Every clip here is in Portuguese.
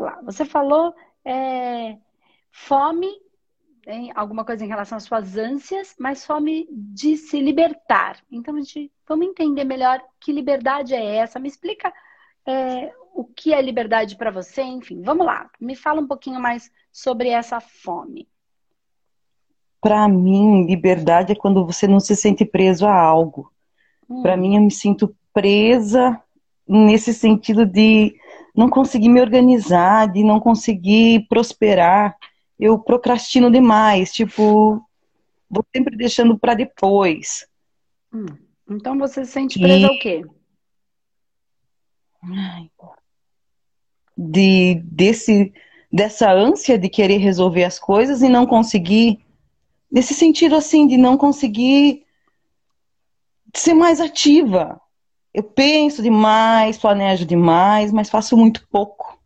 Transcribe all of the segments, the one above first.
vamos lá. Você falou é, fome, tem alguma coisa em relação às suas ânsias, mas fome de se libertar. Então, a gente, vamos entender melhor que liberdade é essa. Me explica é, o que é liberdade para você, enfim. Vamos lá, me fala um pouquinho mais sobre essa fome. Para mim, liberdade é quando você não se sente preso a algo. Hum. Para mim, eu me sinto presa nesse sentido de não conseguir me organizar, de não conseguir prosperar. Eu procrastino demais, tipo, vou sempre deixando para depois. Hum. Então você se sente presa e... ao quê? De desse dessa ânsia de querer resolver as coisas e não conseguir nesse sentido assim de não conseguir ser mais ativa. Eu penso demais, planejo demais, mas faço muito pouco.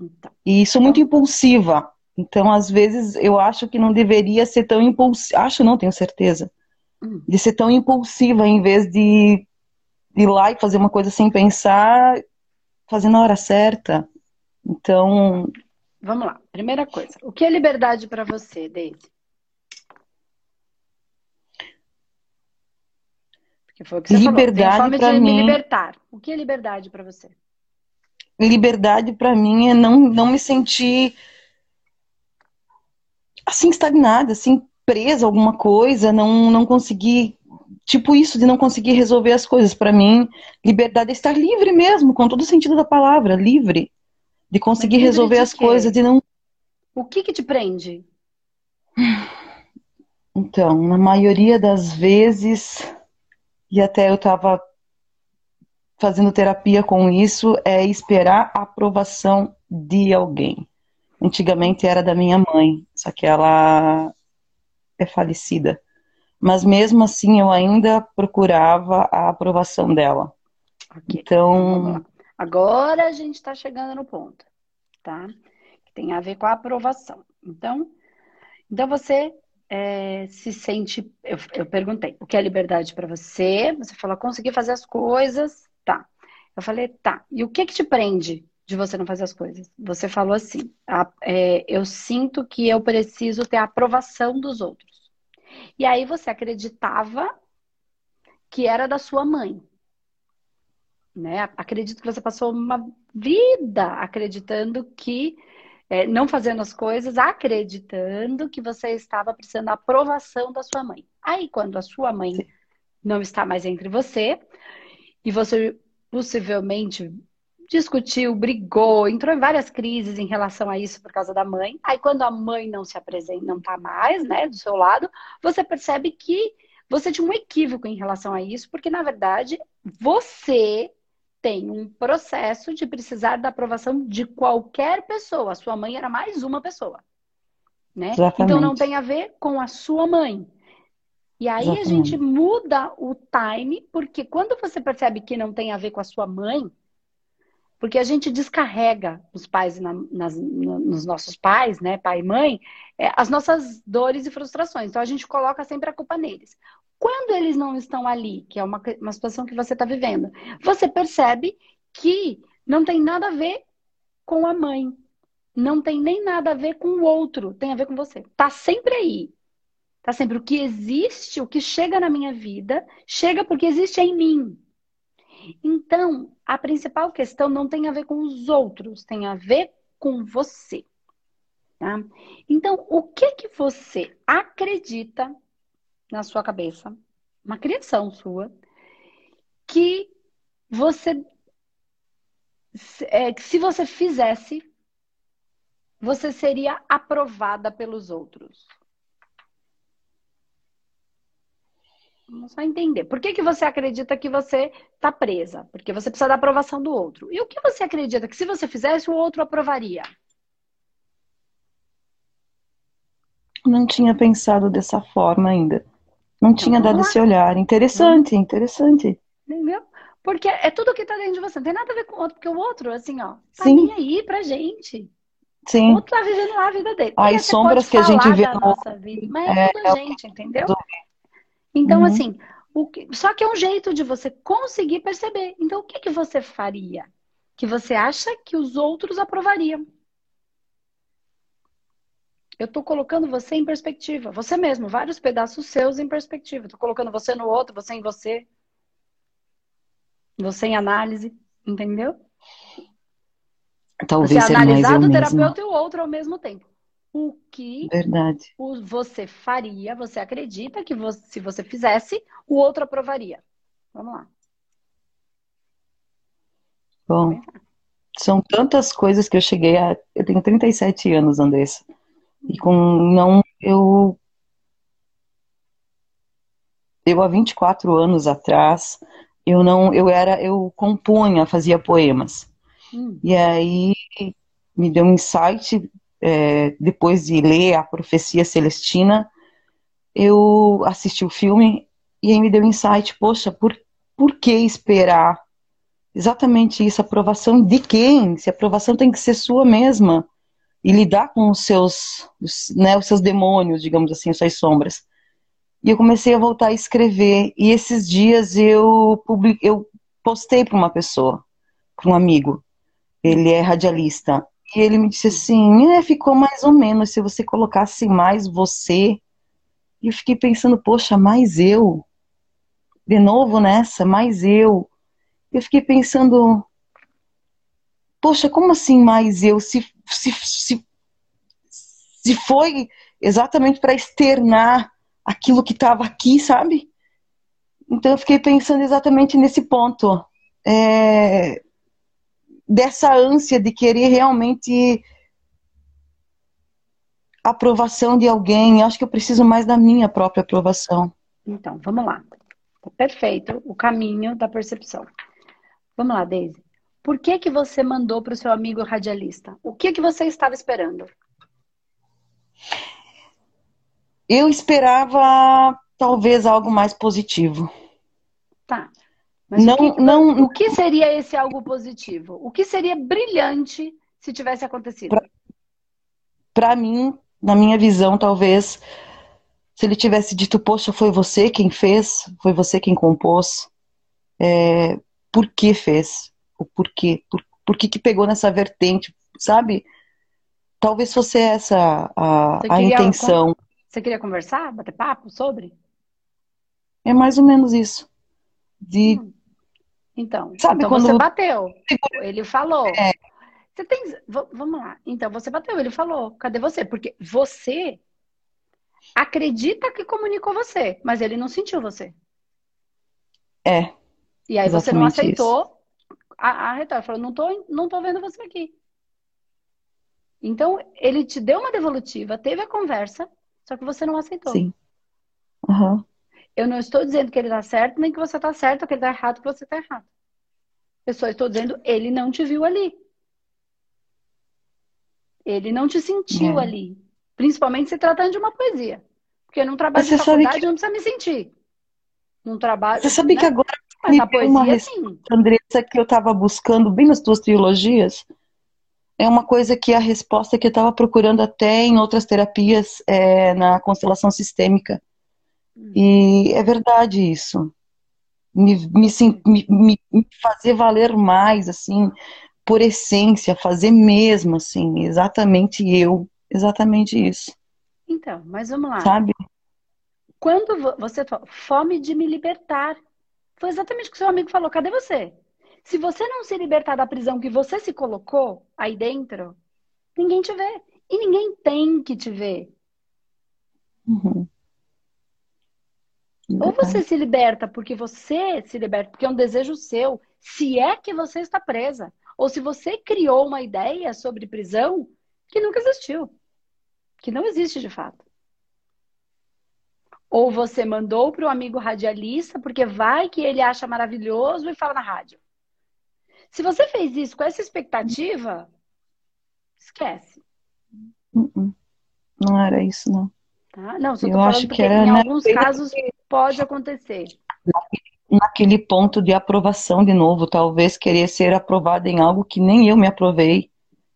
Então, e sou muito impulsiva. Então, às vezes, eu acho que não deveria ser tão impulsiva. Acho não, tenho certeza. Hum. De ser tão impulsiva em vez de ir lá e fazer uma coisa sem pensar, fazer na hora certa. Então. Vamos lá. Primeira coisa. O que é liberdade para você, Daisy? Que foi o que você liberdade para mim. libertar. O que é liberdade para você? Liberdade para mim é não, não me sentir assim estagnada, assim presa a alguma coisa, não não conseguir tipo isso de não conseguir resolver as coisas. Para mim, liberdade é estar livre mesmo, com todo o sentido da palavra, livre de conseguir livre resolver de as quê? coisas, de não. O que que te prende? Então, na maioria das vezes e até eu estava fazendo terapia com isso, é esperar a aprovação de alguém. Antigamente era da minha mãe, só que ela é falecida. Mas mesmo assim eu ainda procurava a aprovação dela. Okay. Então. Agora a gente está chegando no ponto, tá? Que tem a ver com a aprovação. Então, então você é, se sente. Eu, eu perguntei, o que é liberdade para você? Você falou, conseguir fazer as coisas, tá. Eu falei, tá. E o que que te prende de você não fazer as coisas? Você falou assim, a, é, eu sinto que eu preciso ter a aprovação dos outros. E aí você acreditava que era da sua mãe. Né? Acredito que você passou uma vida acreditando que é, não fazendo as coisas, acreditando que você estava precisando da aprovação da sua mãe. Aí, quando a sua mãe Sim. não está mais entre você, e você possivelmente discutiu, brigou, entrou em várias crises em relação a isso por causa da mãe. Aí, quando a mãe não se apresenta, não está mais, né, do seu lado, você percebe que você tinha um equívoco em relação a isso, porque na verdade você tem um processo de precisar da aprovação de qualquer pessoa. A sua mãe era mais uma pessoa. Né? Então não tem a ver com a sua mãe. E aí Exatamente. a gente muda o time, porque quando você percebe que não tem a ver com a sua mãe, porque a gente descarrega os pais na, nas, nos nossos pais, né, pai e mãe, é, as nossas dores e frustrações. Então a gente coloca sempre a culpa neles. Quando eles não estão ali, que é uma, uma situação que você está vivendo, você percebe que não tem nada a ver com a mãe. Não tem nem nada a ver com o outro, tem a ver com você. Tá sempre aí. Tá sempre o que existe, o que chega na minha vida, chega porque existe em mim. Então, a principal questão não tem a ver com os outros, tem a ver com você. Tá? Então, o que que você acredita na sua cabeça, uma criação sua, que você, é, se você fizesse, você seria aprovada pelos outros. Vamos só entender. Por que, que você acredita que você está presa? Porque você precisa da aprovação do outro. E o que você acredita que se você fizesse, o outro aprovaria? Não tinha pensado dessa forma ainda. Não então, tinha dado esse olhar. Interessante, interessante. Entendeu? Porque é tudo que tá dentro de você. Não tem nada a ver com o outro, porque o outro, assim, ó, tá Sim. nem aí pra gente. Sim. O outro tá vivendo lá a vida dele. As sombras que a gente vê no... nossa vida, mas é, é tudo a gente, entendeu? Então, uhum. assim, o que... só que é um jeito de você conseguir perceber. Então, o que, que você faria? Que você acha que os outros aprovariam? Eu estou colocando você em perspectiva. Você mesmo, vários pedaços seus em perspectiva. Estou colocando você no outro, você em você. Você em análise, entendeu? Talvez você seja mais analisar eu do mesma. terapeuta e o outro ao mesmo tempo. O que Verdade. o- você faria, você acredita que você- se você fizesse, o outro aprovaria. Vamos lá. Bom, são tantas coisas que eu cheguei a. Eu tenho 37 anos, Andressa. E com não. Eu. Eu, há 24 anos atrás, eu não. Eu era. Eu compunha, fazia poemas. Hum, E aí me deu um insight, é, depois de ler a Profecia Celestina, eu assisti o filme e aí me deu um insight, poxa, por, por que esperar exatamente isso? Aprovação de quem? Se a aprovação tem que ser sua mesma e lidar com os seus, né, os seus demônios, digamos assim, as suas sombras. E eu comecei a voltar a escrever e esses dias eu, publi- eu postei para uma pessoa, para um amigo, ele é radialista. E ele me disse assim: é, ficou mais ou menos se você colocasse mais você. E eu fiquei pensando: poxa, mais eu. De novo nessa, mais eu. Eu fiquei pensando: poxa, como assim mais eu? Se, se, se, se foi exatamente para externar aquilo que estava aqui, sabe? Então eu fiquei pensando exatamente nesse ponto. É, dessa ânsia de querer realmente aprovação de alguém. Eu acho que eu preciso mais da minha própria aprovação. Então, vamos lá. Tá perfeito o caminho da percepção. Vamos lá, Daisy. Por que que você mandou para o seu amigo radialista? O que que você estava esperando? Eu esperava talvez algo mais positivo. Tá. Mas Não- o, que, não- o que seria esse algo positivo? O que seria brilhante se tivesse acontecido? Para mim, na minha visão, talvez se ele tivesse dito, poxa, foi você quem fez, foi você quem compôs, é, por que fez? O porquê? Por, por que que pegou nessa vertente, sabe? Talvez fosse essa a, a intenção. Você queria conversar, bater papo sobre? É mais ou menos isso. De, Hum. Então, Sabe então quando- você bateu. Ele falou. É. Você tem. Vamos lá. Então você bateu, ele falou. Cadê você? Porque você acredita que comunicou você, mas ele não sentiu você. é, E aí você não aceitou a, a retórica. Falou, não tô, não tô vendo você aqui. Então, ele te deu uma devolutiva, teve a conversa, só que você não aceitou. sim. Aham. Eu não estou dizendo que ele tá certo, nem que você tá certo, que ele tá errado, que você tá errado. Eu só estou dizendo, ele não te viu ali. Ele não te sentiu É. ali. Principalmente se tratando de uma poesia. Porque num trabalho Você de sabe faculdade não precisa me sentir. Num trabalho. Você sabe né? que agora Mas me na deu uma poesia, resposta, sim. Andressa, que eu estava buscando bem nas tuas trilogias, é uma coisa que a resposta que eu estava procurando até em outras terapias é, na constelação sistêmica. Hum. E é verdade isso. Me, me, me, me- fazer valer mais, assim, por essência, fazer mesmo, assim, exatamente eu, exatamente isso, Então, mas vamos lá. sabe? Quando vo- você fala, fome de me libertar. Foi exatamente o que seu amigo falou. Cadê você? Se você não se libertar da prisão que você se colocou aí dentro, ninguém te vê. E ninguém tem que te ver. Uhum. Ou você se liberta porque você se liberta, porque é um desejo seu, se é que você está presa. Ou se você criou uma ideia sobre prisão que nunca existiu. Que não existe de fato. Ou você mandou para o amigo radialista porque vai que ele acha maravilhoso e fala na rádio. Se você fez isso com essa expectativa, esquece. Uhum. Não era isso, não. Tá? Não, só Eu acho que era, em né, alguns casos pode acontecer. naquele ponto de aprovação de novo, talvez querer ser aprovada em algo que nem eu me aprovei,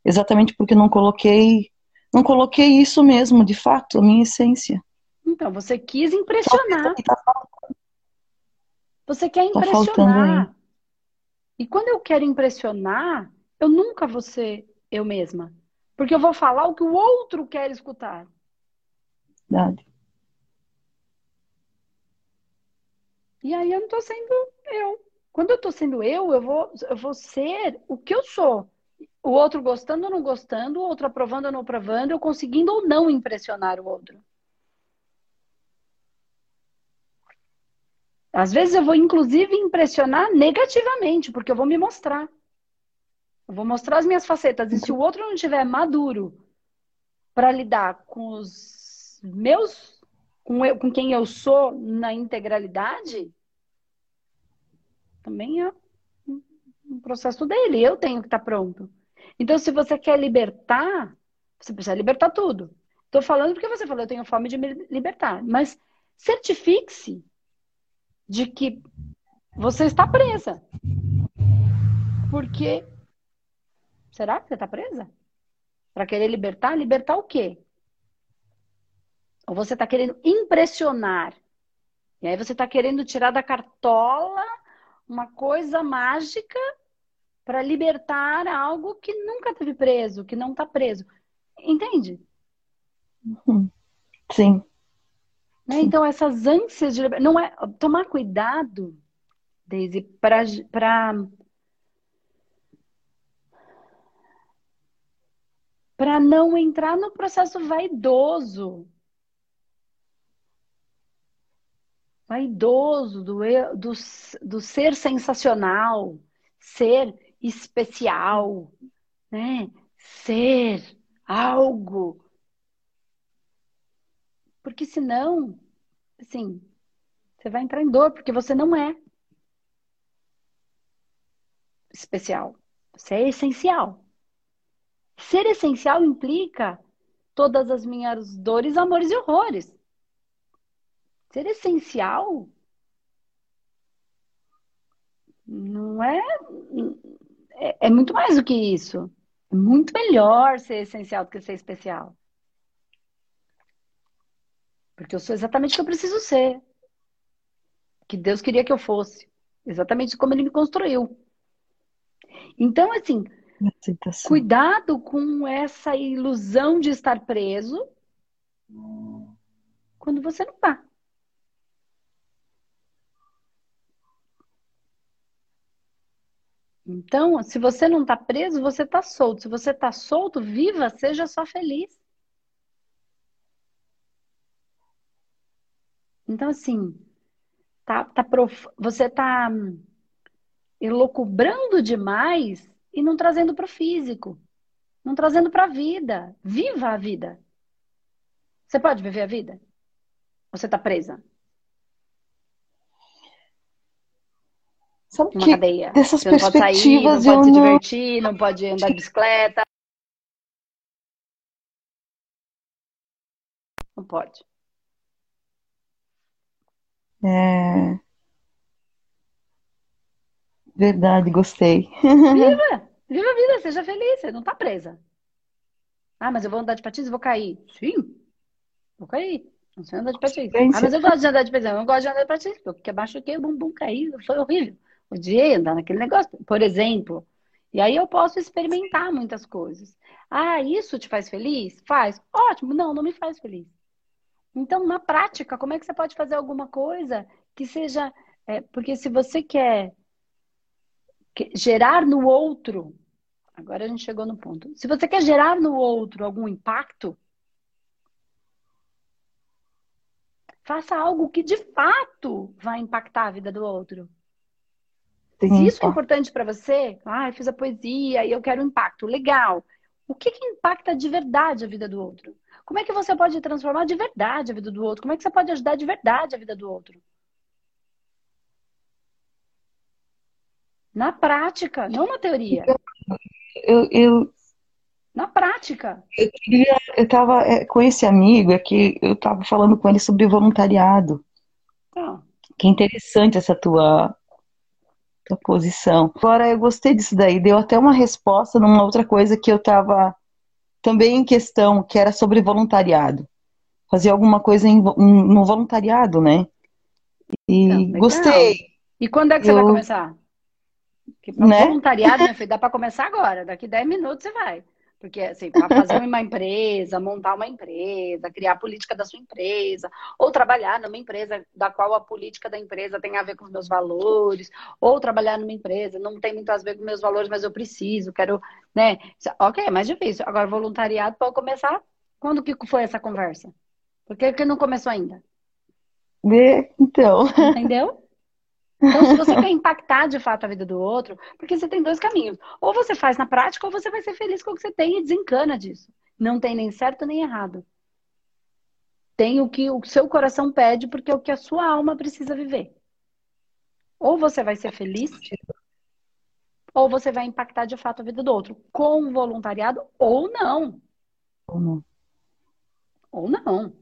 exatamente porque não coloquei, não coloquei isso mesmo, de fato, a minha essência. Então, você quis impressionar. Tá Você quer Tá impressionar. E quando eu quero impressionar, eu nunca vou ser eu mesma. Porque eu vou falar o que o outro quer escutar. Verdade. E aí eu não tô sendo eu. Quando eu tô sendo eu, eu vou, eu vou ser o que eu sou. O outro gostando ou não gostando, o outro aprovando ou não aprovando, eu conseguindo ou não impressionar o outro. Às vezes eu vou, inclusive, impressionar negativamente, porque eu vou me mostrar. Eu vou mostrar as minhas facetas. E se o outro não estiver maduro para lidar com os meus, com, eu, com quem eu sou na integralidade, também é um processo dele. Eu tenho que estar pronto. Então, se você quer libertar, você precisa libertar tudo. Estou falando porque você falou, eu tenho fome de me libertar. Mas certifique-se de que você está presa. Porque será que você está presa? Para querer libertar? Libertar o quê? Ou você está querendo impressionar? E aí você está querendo tirar da cartola uma coisa mágica para libertar algo que nunca teve preso, que não está preso. Entende? Sim. Né? Então, essas ânsias de não é tomar cuidado, Daisy, para para não entrar no processo vaidoso. Vaidoso do, do, do ser sensacional, ser especial, né? Ser algo porque senão, assim, você vai entrar em dor, porque você não é especial. Você é essencial. Ser essencial implica todas as minhas dores, amores e horrores. Ser essencial não é, é, é muito mais do que isso. É muito melhor ser essencial do que ser especial. Porque eu sou exatamente o que eu preciso ser. Que Deus queria que eu fosse. Exatamente como Ele me construiu. Então, assim, cuidado com essa ilusão de estar preso quando você não está. Então, se você não está preso, você está solto. Se você está solto, viva, seja só feliz. Então, assim, tá, tá prof... você tá elocubrando demais e não trazendo para o físico, não trazendo para a vida. Viva a vida. Você pode viver a vida? Você está presa? Sabe Uma que cadeia. dessas você não pode sair, não pode se não- divertir, não pode andar de bicicleta. Não pode. É... Verdade, gostei. Viva! Viva a vida, seja feliz, você não está presa. Ah, mas eu vou andar de patins e vou cair. Sim, vou cair. Não sei andar de patins. Ah, mas eu gosto de andar de patins. Eu não gosto de andar de patins, porque machuquei o bumbum, caí, foi horrível. Odiei andar naquele negócio, por exemplo. E aí eu posso experimentar muitas coisas. Ah, isso te faz feliz? Faz. Ótimo. Não, não me faz feliz. Então, na prática, como é que você pode fazer alguma coisa que seja. é, porque se você quer que- gerar no outro. Agora a gente chegou no ponto. Se você quer gerar no outro algum impacto, faça algo que de fato vai impactar a vida do outro. Se Tem isso é um- importante para você, ah, eu fiz a poesia e eu quero impacto, legal. O que que impacta de verdade a vida do outro? Como é que você pode transformar de verdade a vida do outro? Como é que você pode ajudar de verdade a vida do outro? Na prática, não na teoria. eu, eu, Na prática. queria, eu tava é, com esse amigo, é que eu tava falando com ele sobre voluntariado. Então, Que interessante essa tua, tua posição. Agora, eu gostei disso daí. Deu até uma resposta numa outra coisa que eu tava também em questão, que era sobre voluntariado. Fazer alguma coisa em, no voluntariado, né? E Então, gostei. E quando é que você vai Eu- começar? Porque Né? voluntariado, meu filho, dá para começar agora. Daqui 10 minutos você vai. Porque, assim, para fazer uma empresa, montar uma empresa, criar a política da sua empresa, ou trabalhar numa empresa da qual a política da empresa tem a ver com os meus valores, ou trabalhar numa empresa, não tem muito a ver com meus valores, mas eu preciso, quero, né? Ok, é mais difícil. Agora, voluntariado pode começar. Quando que foi essa conversa? Por que, que não começou ainda? Então. Entendeu? Então, se você quer impactar de fato a vida do outro, porque você tem dois caminhos. Ou você faz na prática, ou você vai ser feliz com o que você tem e desencana disso. Não tem nem certo nem errado. Tem o que o seu coração pede, porque é o que a sua alma precisa viver. Ou você vai ser feliz, ou você vai impactar de fato a vida do outro, com voluntariado ou não. Ou não. Ou não.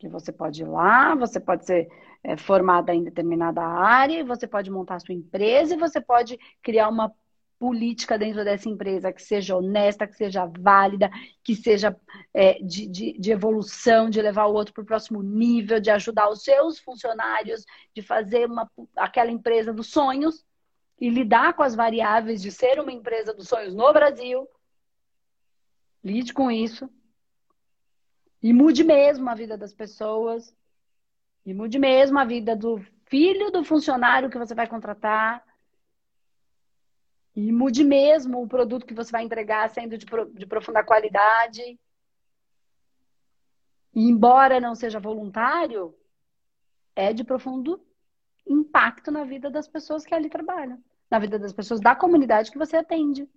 Que você pode ir lá, você pode ser é, formada em determinada área, você pode montar sua empresa e você pode criar uma política dentro dessa empresa que seja honesta, que seja válida, que seja é, de, de, de, evolução, de levar o outro para o próximo nível, de ajudar os seus funcionários, de fazer uma, aquela empresa dos sonhos e lidar com as variáveis de ser uma empresa dos sonhos no Brasil. Lide com isso. E mude mesmo a vida das pessoas. E mude mesmo a vida do filho do funcionário que você vai contratar. E mude mesmo o produto que você vai entregar sendo de, de profunda qualidade. E embora não seja voluntário, é de profundo impacto na vida das pessoas que ali trabalham, na vida das pessoas da comunidade que você atende.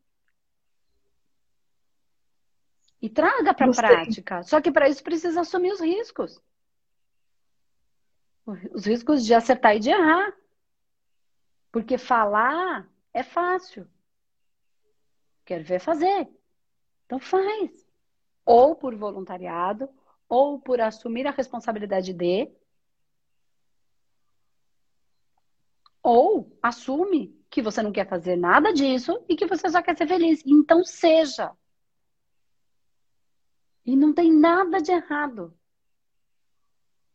E traga para a prática. Só que para isso precisa assumir os riscos os riscos de acertar e de errar. Porque falar é fácil. Quero ver fazer. Então faz. Ou por voluntariado, ou por assumir a responsabilidade de. Ou assume que você não quer fazer nada disso e que você só quer ser feliz. Então seja. E não tem nada de errado.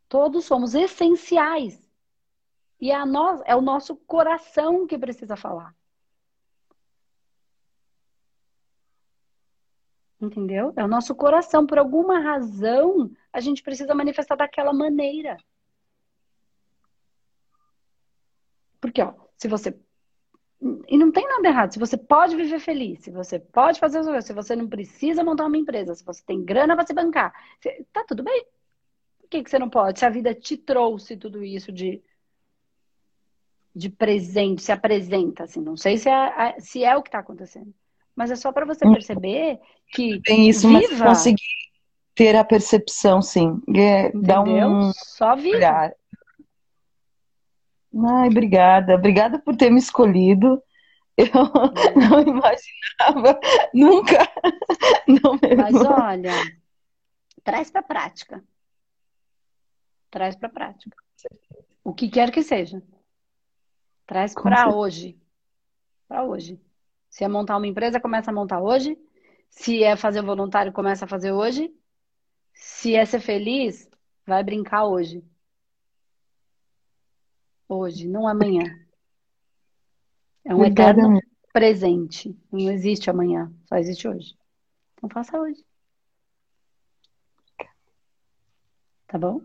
Todos somos essenciais. E é, nós, é o nosso coração que precisa falar. Entendeu? É o nosso coração. Por alguma razão, a gente precisa manifestar daquela maneira. Porque, ó, se você. E não tem nada errado. Se você pode viver feliz, se você pode fazer as coisas, se você não precisa montar uma empresa, se você tem grana para se bancar, tá tudo bem. Por que, que você não pode? Se a vida te trouxe tudo isso de, de presente, se apresenta, assim, não sei se é, se é o que está acontecendo. Mas é só para você hum. perceber que. Tem isso, viva, mas conseguir ter a percepção, sim. É, dá um. Só viva. Ai, obrigada. Obrigada por ter me escolhido. Eu não imaginava nunca. Não. Mas olha, traz para prática. Traz para prática. O que quer que seja. Traz para hoje. Para hoje. Se é montar uma empresa, começa a montar hoje. Se é fazer voluntário, começa a fazer hoje. Se é ser feliz, vai brincar hoje. Hoje, não amanhã. É um eterno presente. Não existe amanhã, só existe hoje. Então faça hoje. Tá bom?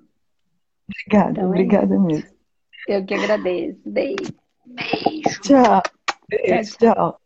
Obrigada, então, obrigada é mesmo. Eu que agradeço. Beijo. Beijo. Tchau. Beijo, tchau. tchau.